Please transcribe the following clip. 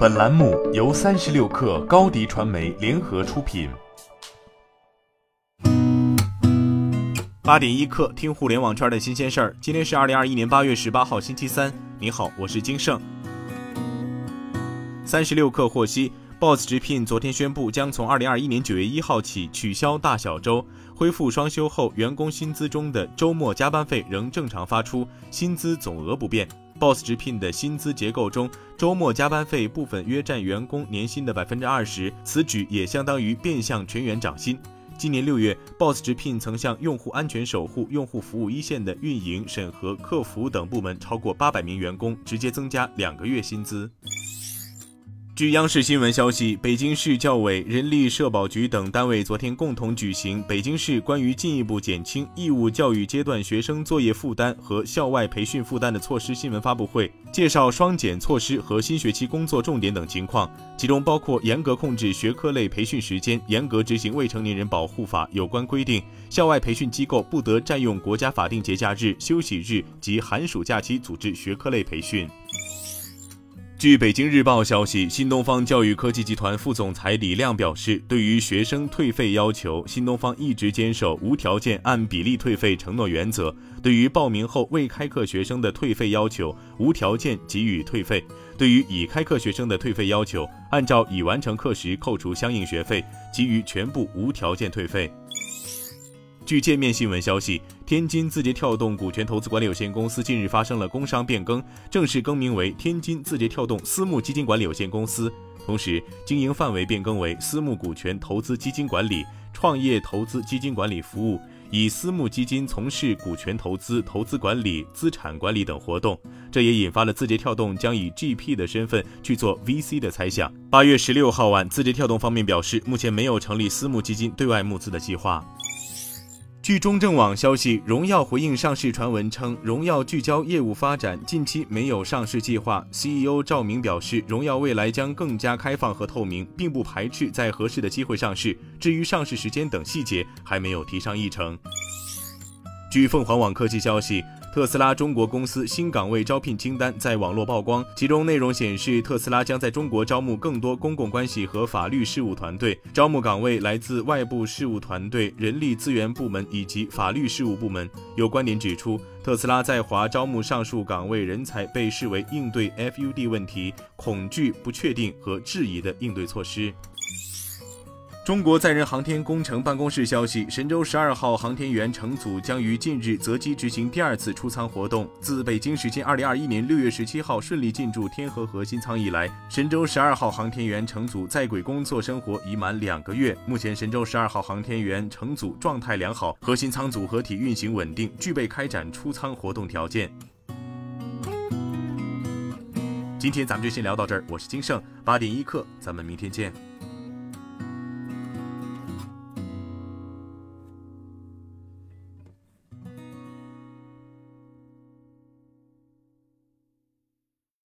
本栏目由三十六氪高低传媒联合出品。八点一刻，听互联网圈的新鲜事儿。今天是二零二一年八月十八号，星期三。你好，我是金盛。三十六氪获悉，Boss 直聘昨天宣布，将从二零二一年九月一号起取消大小周，恢复双休后员工薪资中的周末加班费仍正常发出，薪资总额不变。Boss 直聘的薪资结构中，周末加班费部分约占员工年薪的百分之二十，此举也相当于变相全员涨薪。今年六月，Boss 直聘曾向用户安全守护、用户服务一线的运营、审核、客服等部门超过八百名员工直接增加两个月薪资。据央视新闻消息，北京市教委、人力社保局等单位昨天共同举行北京市关于进一步减轻义务教育阶段学生作业负担和校外培训负担的措施新闻发布会，介绍双减措施和新学期工作重点等情况，其中包括严格控制学科类培训时间，严格执行《未成年人保护法》有关规定，校外培训机构不得占用国家法定节假日、休息日及寒暑假期组织学科类培训。据北京日报消息，新东方教育科技集团副总裁李亮表示，对于学生退费要求，新东方一直坚守无条件按比例退费承诺原则。对于报名后未开课学生的退费要求，无条件给予退费；对于已开课学生的退费要求，按照已完成课时扣除相应学费，给予全部无条件退费。据界面新闻消息，天津字节跳动股权投资管理有限公司近日发生了工商变更，正式更名为天津字节跳动私募基金管理有限公司，同时经营范围变更为私募股权投资基金管理、创业投资基金管理服务，以私募基金从事股权投资、投资管理、资产管理等活动。这也引发了字节跳动将以 GP 的身份去做 VC 的猜想。八月十六号晚，字节跳动方面表示，目前没有成立私募基金对外募资的计划。据中证网消息，荣耀回应上市传闻称，荣耀聚焦业务发展，近期没有上市计划。CEO 赵明表示，荣耀未来将更加开放和透明，并不排斥在合适的机会上市。至于上市时间等细节，还没有提上议程。据凤凰网科技消息。特斯拉中国公司新岗位招聘清单在网络曝光，其中内容显示，特斯拉将在中国招募更多公共关系和法律事务团队，招募岗位来自外部事务团队、人力资源部门以及法律事务部门。有观点指出，特斯拉在华招募上述岗位人才，被视为应对 FUD 问题、恐惧、不确定和质疑的应对措施。中国载人航天工程办公室消息，神舟十二号航天员乘组将于近日择机执行第二次出舱活动。自北京时间二零二一年六月十七号顺利进驻天河核心舱以来，神舟十二号航天员乘组在轨工作生活已满两个月。目前，神舟十二号航天员乘组状态良好，核心舱组合体运行稳定，具备开展出舱活动条件。今天咱们就先聊到这儿，我是金盛八点一刻，咱们明天见。